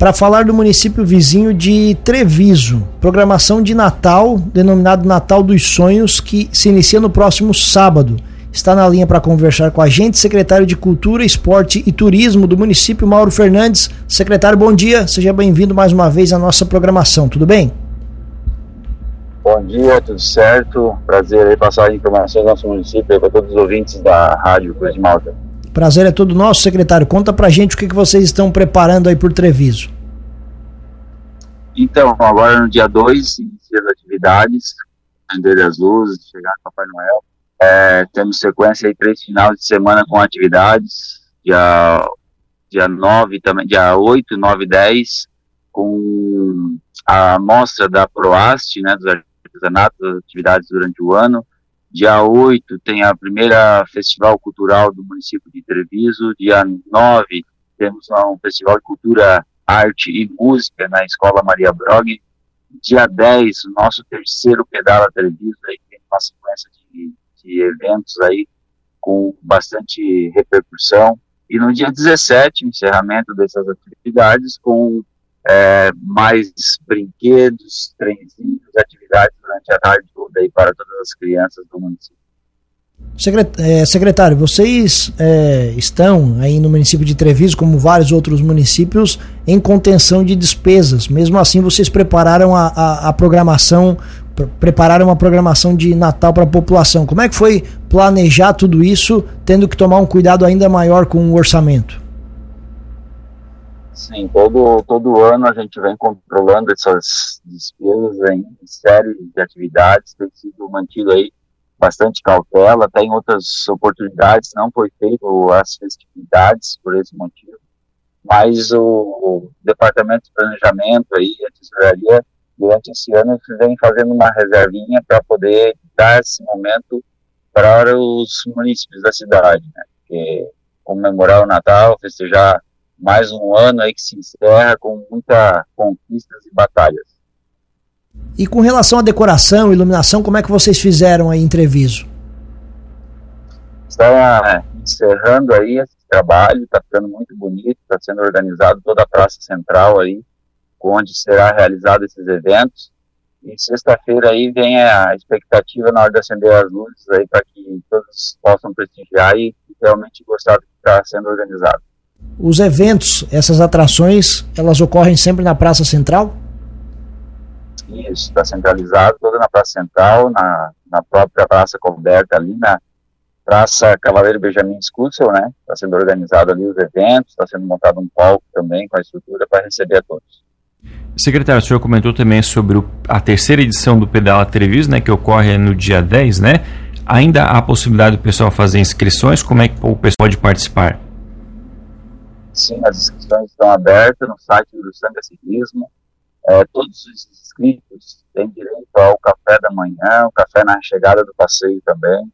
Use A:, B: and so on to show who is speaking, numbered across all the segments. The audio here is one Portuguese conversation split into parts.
A: para falar do município vizinho de Treviso. Programação de Natal, denominado Natal dos Sonhos, que se inicia no próximo sábado. Está na linha para conversar com a gente, secretário de Cultura, Esporte e Turismo do município, Mauro Fernandes. Secretário, bom dia. Seja bem-vindo mais uma vez à nossa programação. Tudo bem?
B: Bom dia, tudo certo? Prazer aí passar informações do nosso município para todos os ouvintes da Rádio Cruz de Malta.
A: Prazer é todo nosso, secretário. Conta pra gente o que, que vocês estão preparando aí por Treviso.
B: Então, agora no dia 2, inicia as atividades, acender as luzes, chegar no Papai Noel. É, temos sequência aí, três finais de semana com atividades, dia, dia 9 também, dia 8, 9 e 10, com a mostra da Proast, né, dos artesanatos, das atividades durante o ano. Dia 8 tem a primeira Festival Cultural do município de Treviso. Dia 9 temos um Festival de Cultura, Arte e Música na Escola Maria Brog. Dia 10, o nosso terceiro Pedala Treviso, aí tem uma sequência de, de eventos aí com bastante repercussão. E no dia 17, encerramento dessas atividades com é, mais brinquedos, trenzinhos, atividades durante a tarde aí para todas as crianças do município.
A: É, secretário, vocês é, estão aí no município de Treviso, como vários outros municípios, em contenção de despesas. Mesmo assim, vocês prepararam a, a, a programação, prepararam uma programação de Natal para a população. Como é que foi planejar tudo isso, tendo que tomar um cuidado ainda maior com o orçamento?
B: Sim, todo, todo ano a gente vem controlando essas despesas em série de atividades, tem sido mantido aí bastante cautela, tem outras oportunidades, não foi feito as festividades por esse motivo, mas o, o Departamento de Planejamento aí, a Tesouraria, durante esse ano vem fazendo uma reservinha para poder dar esse momento para os municípios da cidade, né? Porque comemorar o Natal, festejar mais um ano aí que se encerra com muitas conquistas e batalhas.
A: E com relação à decoração, iluminação, como é que vocês fizeram aí em Treviso?
B: Está encerrando aí esse trabalho, está ficando muito bonito, está sendo organizado toda a praça central aí, onde será realizado esses eventos. E sexta-feira aí vem a expectativa na hora de acender as luzes aí para que todos possam prestigiar e realmente gostar do que está sendo organizado.
A: Os eventos, essas atrações, elas ocorrem sempre na Praça Central?
B: Isso, está centralizado toda na Praça Central, na, na própria Praça coberta ali, na Praça Cavaleiro Benjamin Scussel, né? Está sendo organizado ali os eventos, está sendo montado um palco também com a estrutura para receber a todos.
C: Secretário, o senhor comentou também sobre o, a terceira edição do Pedala Treviso, né, que ocorre no dia 10, né? Ainda há a possibilidade do pessoal fazer inscrições? Como é que o pessoal pode participar?
B: Sim, as inscrições estão abertas no site do Sanga Ciclismo. É, todos os inscritos têm direito ao café da manhã, o café na chegada do passeio também.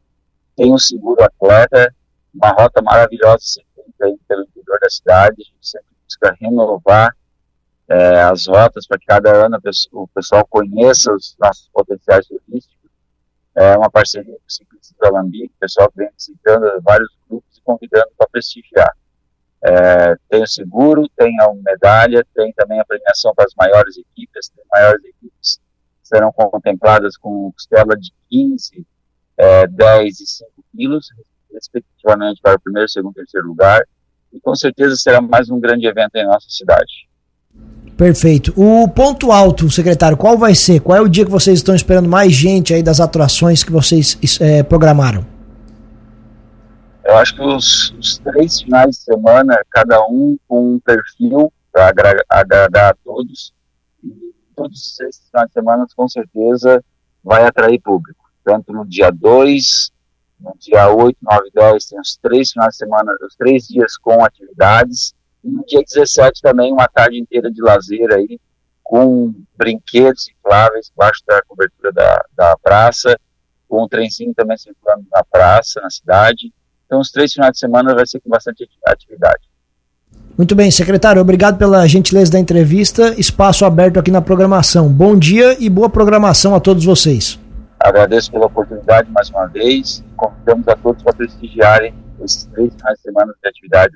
B: Tem um seguro atleta, uma rota maravilhosa sempre pelo interior da cidade. A gente sempre busca renovar é, as rotas para que cada ano o pessoal conheça os nossos potenciais turísticos. É uma parceria com o Ciclistas do Alambique, o pessoal vem visitando vários grupos e convidando para prestigiar. É, tem o seguro, tem a medalha, tem também a premiação para as maiores equipes, as maiores equipes serão contempladas com costela de 15, é, 10 e 5 quilos, respectivamente para o primeiro, segundo e terceiro lugar, e com certeza será mais um grande evento em nossa cidade.
A: Perfeito. O ponto alto, secretário, qual vai ser? Qual é o dia que vocês estão esperando mais gente aí das atrações que vocês é, programaram?
B: Eu acho que os, os, três finais de semana, cada um com um perfil para agradar a todos, e todos esses finais de semana, com certeza, vai atrair público. Tanto no dia 2, no dia 8, 9 e 10, tem os três finais de semana, os três dias com atividades, e no dia 17 também uma tarde inteira de lazer aí, com brinquedos infláveis embaixo da cobertura da, da praça, com um trenzinho também circulando na praça, na cidade, então, os três finais de semana vai ser com bastante atividade.
A: Muito bem, secretário, obrigado pela gentileza da entrevista. Espaço aberto aqui na programação. Bom dia e boa programação a todos vocês.
B: Agradeço pela oportunidade mais uma vez. Convidamos a todos para prestigiarem esses três finais de semana de atividade